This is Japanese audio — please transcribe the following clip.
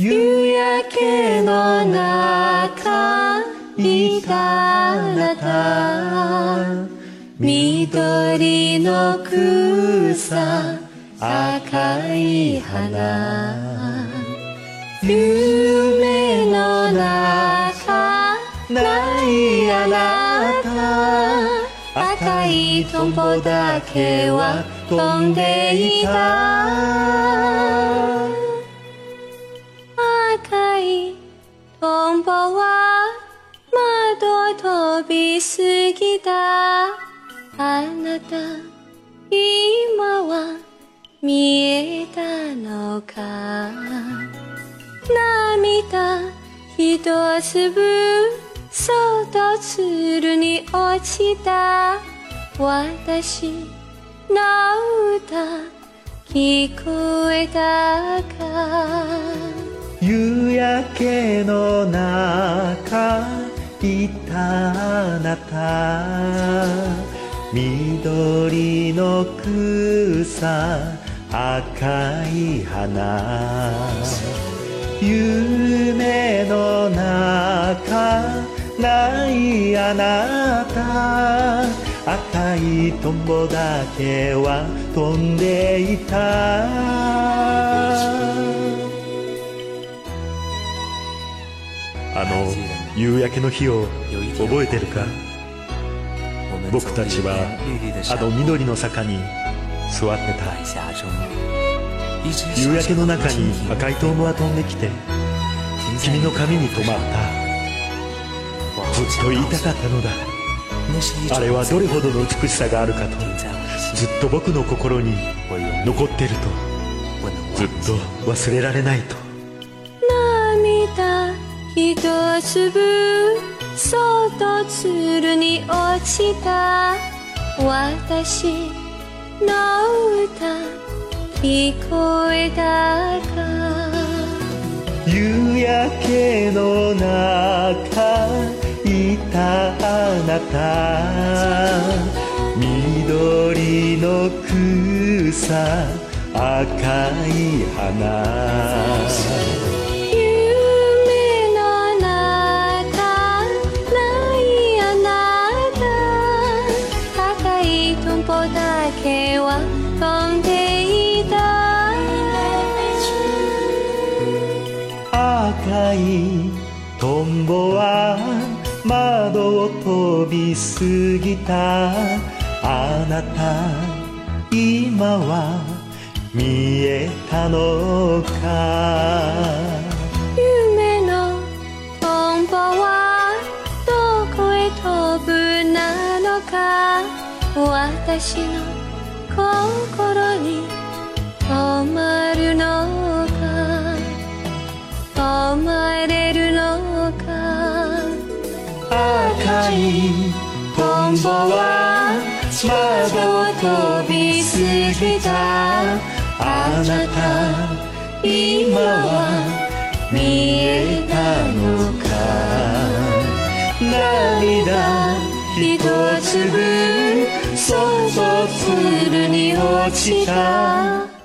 夕焼けの中いたあなた。緑の草赤い花。夢の中ないあなた。赤いトンボだけは飛んでいた。窓飛びすぎた。あなた今は見えたのか。涙一粒そっと鶴に落ちた。私の歌聞こえたか。夕焼けの中いたあなた。緑の草赤い花。夢の中ないあなた。赤いトンボだけは飛んでいた。あの夕焼けの日を覚えてるか？僕たちはあの緑の坂に座ってた。夕焼けの中に赤いトンボが飛んできて君の髪に止まった。ずっと言いたかったのだ。あれはどれほどの美しさがあるかとずっと僕の心に残ってるとずっと忘れられないと。一粒そっと鶴に落ちた。私の歌聞こえたか。夕焼けの中いたあなた。緑の草赤い花。トンボは窓を飛び過ぎた。あなた今は見えたのか？夢のトンボはどこへ飛ぶなのか？私の心に止まるのか？止まれいトンボは窓を飛び過ぎた。あなた今は見えたのか。涙一粒そっと鶴に落ちた。